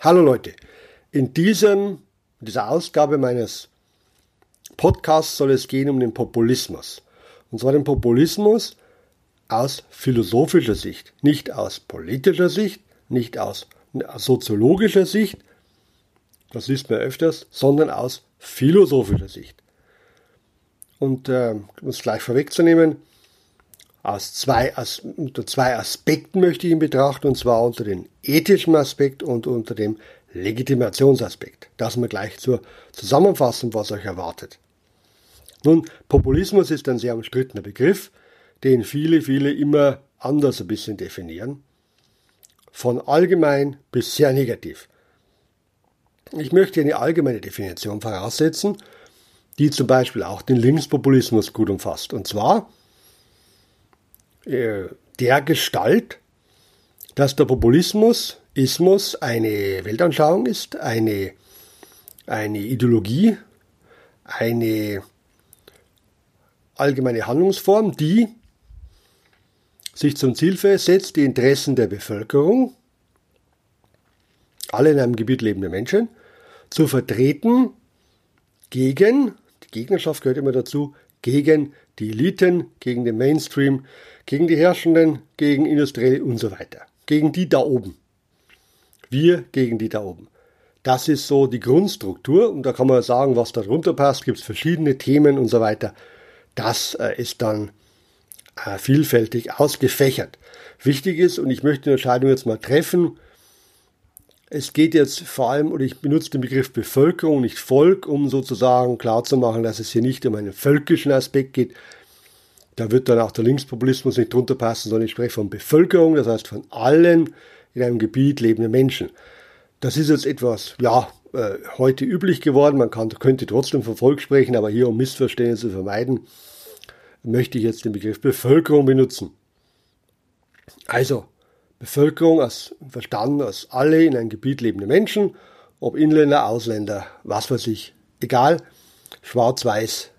Hallo Leute, in diesem, dieser Ausgabe meines Podcasts soll es gehen um den Populismus. Und zwar den Populismus aus philosophischer Sicht, nicht aus politischer Sicht, nicht aus soziologischer Sicht, das liest man öfters, sondern aus philosophischer Sicht. Und äh, um es gleich vorwegzunehmen, aus zwei, aus, unter zwei Aspekten möchte ich ihn betrachten, und zwar unter dem ethischen Aspekt und unter dem Legitimationsaspekt. Das wir gleich zur Zusammenfassung, was euch erwartet. Nun, Populismus ist ein sehr umstrittener Begriff, den viele, viele immer anders ein bisschen definieren. Von allgemein bis sehr negativ. Ich möchte eine allgemeine Definition voraussetzen, die zum Beispiel auch den Linkspopulismus gut umfasst. Und zwar der Gestalt, dass der Populismus, Ismus eine Weltanschauung ist, eine, eine Ideologie, eine allgemeine Handlungsform, die sich zum Ziel setzt, die Interessen der Bevölkerung, alle in einem Gebiet lebende Menschen, zu vertreten gegen, die Gegnerschaft gehört immer dazu, gegen die Eliten, gegen den Mainstream, gegen die Herrschenden, gegen Industrielle und so weiter. Gegen die da oben. Wir gegen die da oben. Das ist so die Grundstruktur und da kann man sagen, was darunter passt, gibt es verschiedene Themen und so weiter. Das äh, ist dann äh, vielfältig ausgefächert. Wichtig ist, und ich möchte die Entscheidung jetzt mal treffen, es geht jetzt vor allem, oder ich benutze den Begriff Bevölkerung, nicht Volk, um sozusagen klarzumachen, dass es hier nicht um einen völkischen Aspekt geht. Da wird dann auch der Linkspopulismus nicht drunter passen, sondern ich spreche von Bevölkerung, das heißt von allen in einem Gebiet lebenden Menschen. Das ist jetzt etwas, ja, äh, heute üblich geworden. Man kann, könnte trotzdem von Volk sprechen, aber hier, um Missverständnisse zu vermeiden, möchte ich jetzt den Begriff Bevölkerung benutzen. Also, Bevölkerung als verstanden als alle in einem Gebiet lebende Menschen, ob Inländer, Ausländer, was weiß ich, egal, schwarz-weiß,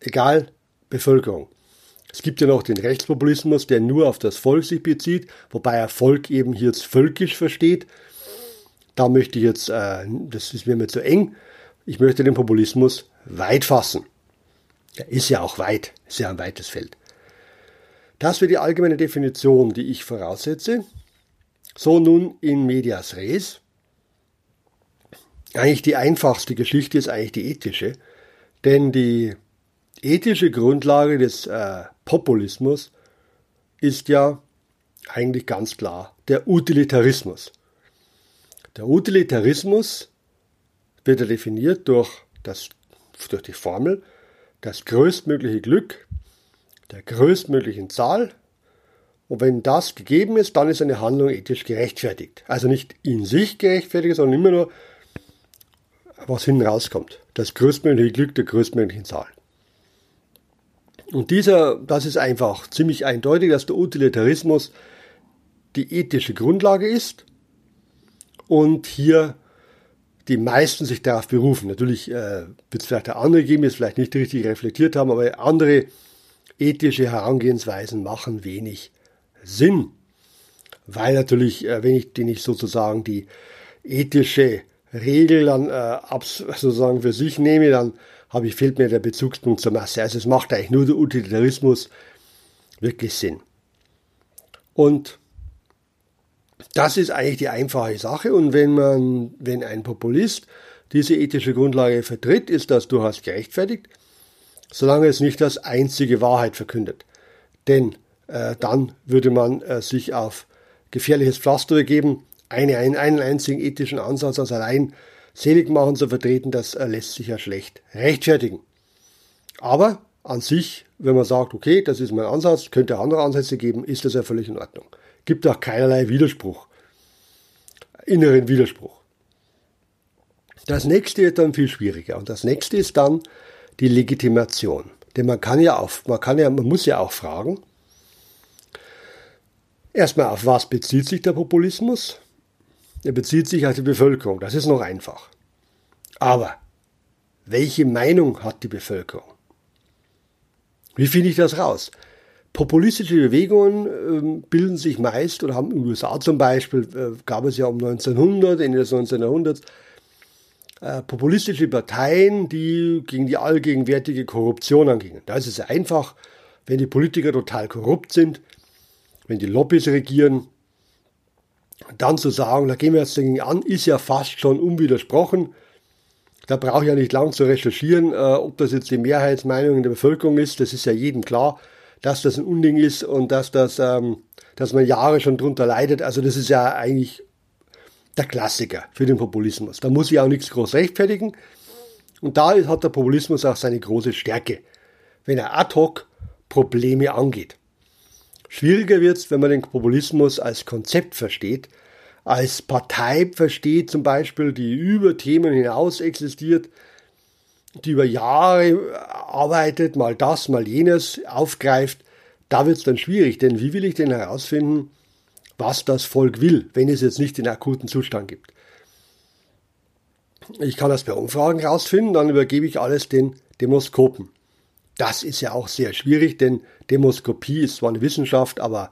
egal, Bevölkerung. Es gibt ja noch den Rechtspopulismus, der nur auf das Volk sich bezieht, wobei er Volk eben hier jetzt völkisch versteht. Da möchte ich jetzt, äh, das ist mir mir zu eng, ich möchte den Populismus weit fassen. Er ist ja auch weit, ist ja ein weites Feld. Das wäre die allgemeine Definition, die ich voraussetze. So nun in medias res. Eigentlich die einfachste Geschichte ist eigentlich die ethische, denn die ethische Grundlage des äh, Populismus ist ja eigentlich ganz klar der Utilitarismus. Der Utilitarismus wird ja definiert durch, das, durch die Formel, das größtmögliche Glück der größtmöglichen Zahl. Und wenn das gegeben ist, dann ist eine Handlung ethisch gerechtfertigt. Also nicht in sich gerechtfertigt, sondern immer nur, was hinten rauskommt. Das größtmögliche Glück der größtmöglichen Zahl. Und dieser, das ist einfach ziemlich eindeutig, dass der Utilitarismus die ethische Grundlage ist und hier die meisten sich darauf berufen. Natürlich äh, wird es vielleicht auch andere geben, die es vielleicht nicht richtig reflektiert haben, aber andere ethische Herangehensweisen machen wenig Sinn. Weil natürlich, äh, wenn ich, den ich sozusagen die ethische Regel dann äh, sozusagen für sich nehme, dann habe ich, fehlt mir der Bezugspunkt zur Masse. Also es macht eigentlich nur der Utilitarismus wirklich Sinn. Und das ist eigentlich die einfache Sache. Und wenn man, wenn ein Populist diese ethische Grundlage vertritt, ist das durchaus gerechtfertigt solange es nicht als einzige Wahrheit verkündet. Denn äh, dann würde man äh, sich auf gefährliches Pflaster begeben, eine, einen, einen einzigen ethischen Ansatz als allein selig machen zu vertreten, das äh, lässt sich ja schlecht rechtfertigen. Aber an sich, wenn man sagt, okay, das ist mein Ansatz, könnte andere Ansätze geben, ist das ja völlig in Ordnung. Gibt auch keinerlei Widerspruch, inneren Widerspruch. Das nächste wird dann viel schwieriger. Und das nächste ist dann, die Legitimation. Denn man kann ja auch, man kann ja, man muss ja auch fragen, erstmal auf was bezieht sich der Populismus? Er bezieht sich auf die Bevölkerung, das ist noch einfach. Aber welche Meinung hat die Bevölkerung? Wie finde ich das raus? Populistische Bewegungen äh, bilden sich meist oder haben in den USA zum Beispiel, äh, gab es ja um 1900, Ende des 19. Jahrhunderts, äh, populistische Parteien, die gegen die allgegenwärtige Korruption angingen. Da ist es einfach, wenn die Politiker total korrupt sind, wenn die Lobbys regieren, dann zu sagen, da gehen wir jetzt dagegen an, ist ja fast schon unwidersprochen. Da brauche ich ja nicht lang zu recherchieren, äh, ob das jetzt die Mehrheitsmeinung in der Bevölkerung ist. Das ist ja jedem klar dass das ein Unding ist und dass das, ähm, dass man Jahre schon drunter leidet. Also das ist ja eigentlich der Klassiker für den Populismus. Da muss ich auch nichts groß rechtfertigen. Und da hat der Populismus auch seine große Stärke, wenn er ad hoc Probleme angeht. Schwieriger wird es, wenn man den Populismus als Konzept versteht, als Partei versteht zum Beispiel, die über Themen hinaus existiert, die über Jahre arbeitet, mal das, mal jenes aufgreift, da wird es dann schwierig, denn wie will ich denn herausfinden, was das Volk will, wenn es jetzt nicht den akuten Zustand gibt? Ich kann das bei Umfragen herausfinden, dann übergebe ich alles den Demoskopen. Das ist ja auch sehr schwierig, denn Demoskopie ist zwar eine Wissenschaft, aber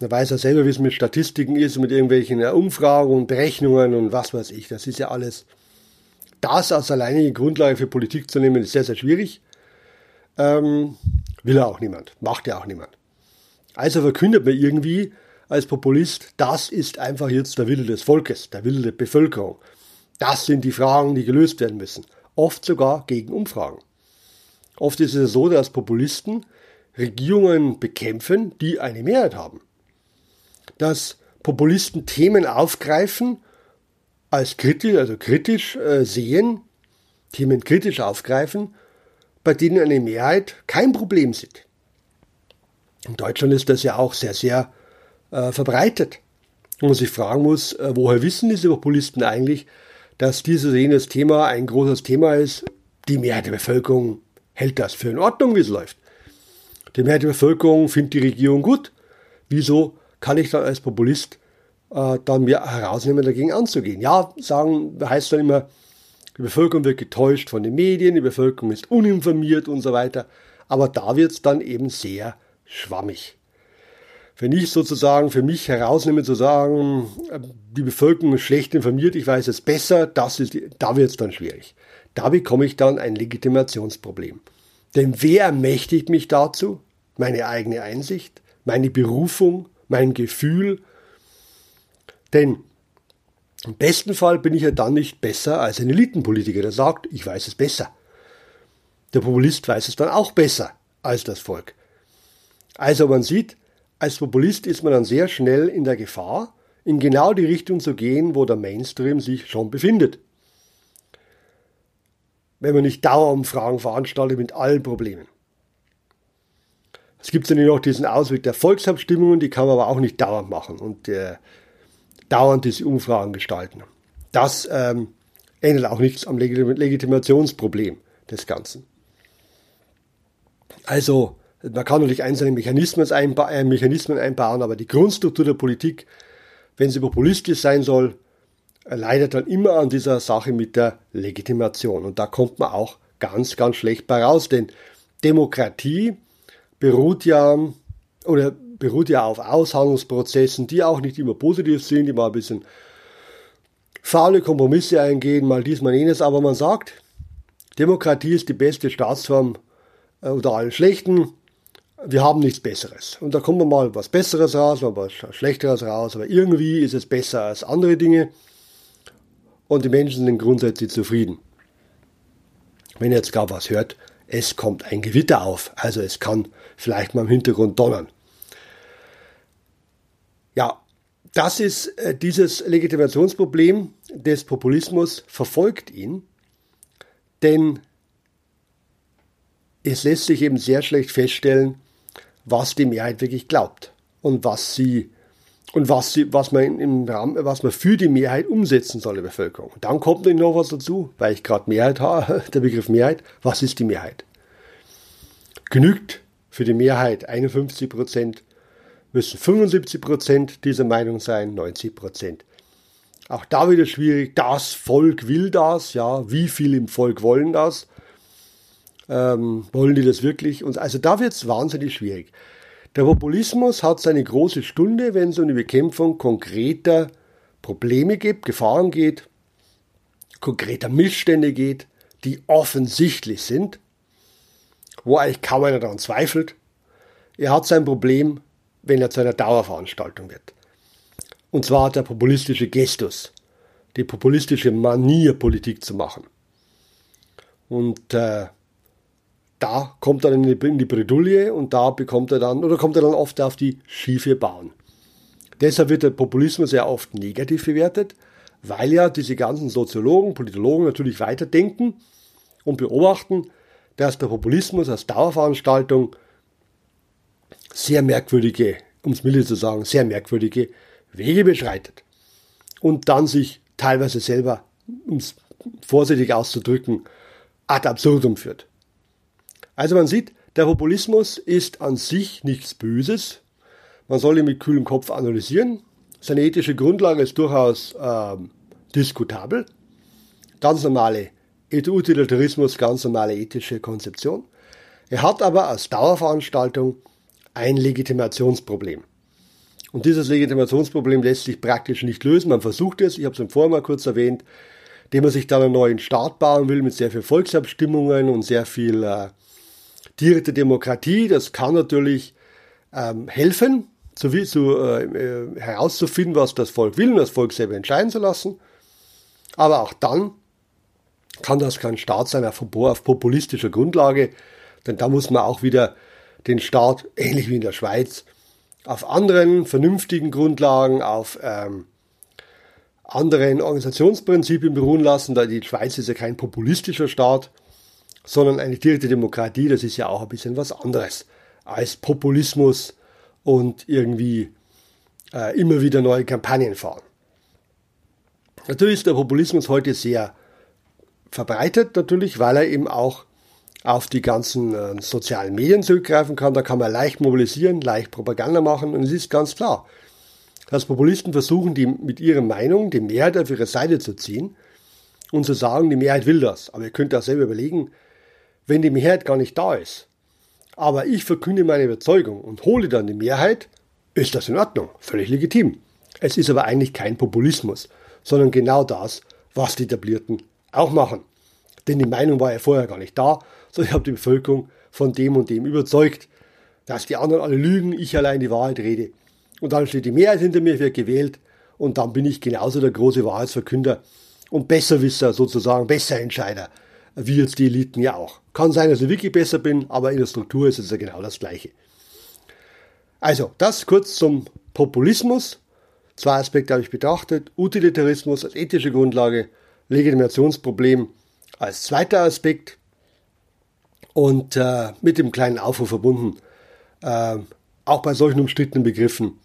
man weiß ja selber, wie es mit Statistiken ist, mit irgendwelchen Umfragen und Berechnungen und was weiß ich. Das ist ja alles das als alleinige Grundlage für Politik zu nehmen, ist sehr, sehr schwierig. Ähm, will ja auch niemand, macht ja auch niemand. Also verkündet man irgendwie als Populist, das ist einfach jetzt der Wille des Volkes, der Wille der Bevölkerung. Das sind die Fragen, die gelöst werden müssen. Oft sogar gegen Umfragen. Oft ist es so, dass Populisten Regierungen bekämpfen, die eine Mehrheit haben. Dass Populisten Themen aufgreifen als kritisch, also kritisch äh, sehen, Themen kritisch aufgreifen, bei denen eine Mehrheit kein Problem sind. In Deutschland ist das ja auch sehr, sehr äh, verbreitet. Und man sich fragen muss, äh, woher wissen diese Populisten eigentlich, dass dieses jenes Thema ein großes Thema ist? Die Mehrheit der Bevölkerung hält das für in Ordnung, wie es läuft. Die Mehrheit der Bevölkerung findet die Regierung gut. Wieso kann ich dann als Populist äh, dann mir herausnehmen, dagegen anzugehen. Ja, sagen, heißt dann immer, die Bevölkerung wird getäuscht von den Medien, die Bevölkerung ist uninformiert und so weiter. Aber da wird es dann eben sehr schwammig. Wenn ich sozusagen für mich herausnehme zu sagen, die Bevölkerung ist schlecht informiert, ich weiß es besser, das ist, da wird es dann schwierig. Da bekomme ich dann ein Legitimationsproblem. Denn wer ermächtigt mich dazu? Meine eigene Einsicht, meine Berufung, mein Gefühl, denn im besten Fall bin ich ja dann nicht besser als ein Elitenpolitiker, der sagt, ich weiß es besser. Der Populist weiß es dann auch besser als das Volk. Also man sieht, als Populist ist man dann sehr schnell in der Gefahr, in genau die Richtung zu gehen, wo der Mainstream sich schon befindet. Wenn man nicht Dauerumfragen veranstaltet mit allen Problemen. Es gibt dann noch diesen Ausweg der Volksabstimmungen, die kann man aber auch nicht dauernd machen. Und äh, dauernd diese Umfragen gestalten. Das ähm, ändert auch nichts am Legitimationsproblem des Ganzen. Also, man kann natürlich einzelne Mechanismen, einba äh, Mechanismen einbauen, aber die Grundstruktur der Politik, wenn sie populistisch sein soll, leidet dann immer an dieser Sache mit der Legitimation. Und da kommt man auch ganz, ganz schlecht bei raus, denn Demokratie beruht ja oder beruht ja auf Aushandlungsprozessen, die auch nicht immer positiv sind, die mal ein bisschen faule Kompromisse eingehen, mal dies, mal jenes, aber man sagt, Demokratie ist die beste Staatsform äh, unter allen schlechten. Wir haben nichts Besseres. Und da kommt mal was Besseres raus, mal was Schlechteres raus, aber irgendwie ist es besser als andere Dinge. Und die Menschen sind grundsätzlich zufrieden. Wenn ihr jetzt gar was hört, es kommt ein Gewitter auf. Also es kann vielleicht mal im Hintergrund donnern. Ja, das ist äh, dieses Legitimationsproblem des Populismus verfolgt ihn, denn es lässt sich eben sehr schlecht feststellen, was die Mehrheit wirklich glaubt und was sie und was, sie, was, man im Rahmen, was man für die Mehrheit umsetzen soll, die Bevölkerung. Dann kommt noch was dazu, weil ich gerade Mehrheit habe, der Begriff Mehrheit. Was ist die Mehrheit? Genügt für die Mehrheit 51 Prozent müssen 75 Prozent dieser Meinung sein, 90 Prozent. Auch da wieder schwierig. Das Volk will das, ja. Wie viele im Volk wollen das? Ähm, wollen die das wirklich? Und also da wird es wahnsinnig schwierig. Der Populismus hat seine große Stunde, wenn es um die Bekämpfung konkreter Probleme geht, Gefahren geht, konkreter Missstände geht, die offensichtlich sind, wo eigentlich kaum einer daran zweifelt. Er hat sein Problem, wenn er zu einer Dauerveranstaltung wird. Und zwar der populistische Gestus, die populistische Manier, Politik zu machen. Und äh, da kommt er die, in die Bredouille und da bekommt er dann, oder kommt er dann oft auf die schiefe Bahn. Deshalb wird der Populismus sehr oft negativ bewertet, weil ja diese ganzen Soziologen, Politologen natürlich weiterdenken und beobachten, dass der Populismus als Dauerveranstaltung sehr merkwürdige, um es milde zu sagen, sehr merkwürdige Wege beschreitet und dann sich teilweise selber, um es vorsichtig auszudrücken, ad absurdum führt. Also man sieht, der Populismus ist an sich nichts Böses. Man soll ihn mit kühlem Kopf analysieren. Seine ethische Grundlage ist durchaus äh, diskutabel. Ganz normale Utilitarismus, ganz normale ethische Konzeption. Er hat aber als Dauerveranstaltung ein Legitimationsproblem. Und dieses Legitimationsproblem lässt sich praktisch nicht lösen. Man versucht es, ich habe es im Vorher mal kurz erwähnt, indem man sich dann einen neuen Staat bauen will mit sehr viel Volksabstimmungen und sehr viel äh, direkte Demokratie. Das kann natürlich ähm, helfen, zu, äh, äh, herauszufinden, was das Volk will und das Volk selber entscheiden zu lassen. Aber auch dann kann das kein Staat sein auf, auf populistischer Grundlage, denn da muss man auch wieder den Staat, ähnlich wie in der Schweiz, auf anderen vernünftigen Grundlagen, auf ähm, anderen Organisationsprinzipien beruhen lassen, da die Schweiz ist ja kein populistischer Staat, sondern eine direkte Demokratie, das ist ja auch ein bisschen was anderes als Populismus und irgendwie äh, immer wieder neue Kampagnen fahren. Natürlich ist der Populismus heute sehr verbreitet, natürlich, weil er eben auch auf die ganzen äh, sozialen Medien zurückgreifen kann. Da kann man leicht mobilisieren, leicht Propaganda machen und es ist ganz klar, dass Populisten versuchen, die mit ihrer Meinung die Mehrheit auf ihre Seite zu ziehen und zu sagen, die Mehrheit will das. Aber ihr könnt auch selber überlegen, wenn die Mehrheit gar nicht da ist, aber ich verkünde meine Überzeugung und hole dann die Mehrheit, ist das in Ordnung, völlig legitim. Es ist aber eigentlich kein Populismus, sondern genau das, was die Etablierten auch machen. Denn die Meinung war ja vorher gar nicht da, sondern ich habe die Bevölkerung von dem und dem überzeugt, dass die anderen alle lügen, ich allein die Wahrheit rede. Und dann steht die Mehrheit hinter mir, wird gewählt und dann bin ich genauso der große Wahrheitsverkünder und Besserwisser sozusagen, Besserentscheider, wie jetzt die Eliten ja auch. Kann sein, dass ich wirklich besser bin, aber in der Struktur ist es ja genau das Gleiche. Also, das kurz zum Populismus. Zwei Aspekte habe ich betrachtet. Utilitarismus als ethische Grundlage, Legitimationsproblem als zweiter Aspekt und äh, mit dem kleinen Aufruf verbunden, äh, auch bei solchen umstrittenen Begriffen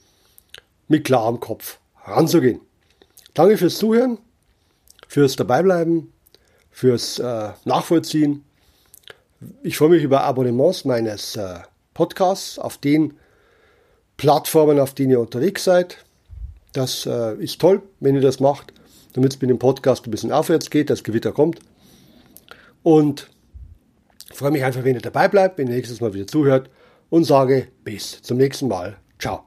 mit klarem Kopf ranzugehen. Danke fürs Zuhören, fürs Dabeibleiben, fürs äh, Nachvollziehen. Ich freue mich über Abonnements meines äh, Podcasts auf den Plattformen, auf denen ihr unterwegs seid. Das äh, ist toll, wenn ihr das macht, damit es mit dem Podcast ein bisschen aufwärts geht, das Gewitter kommt. Und freue mich einfach, wenn ihr dabei bleibt, wenn ihr nächstes Mal wieder zuhört und sage bis zum nächsten Mal. Ciao.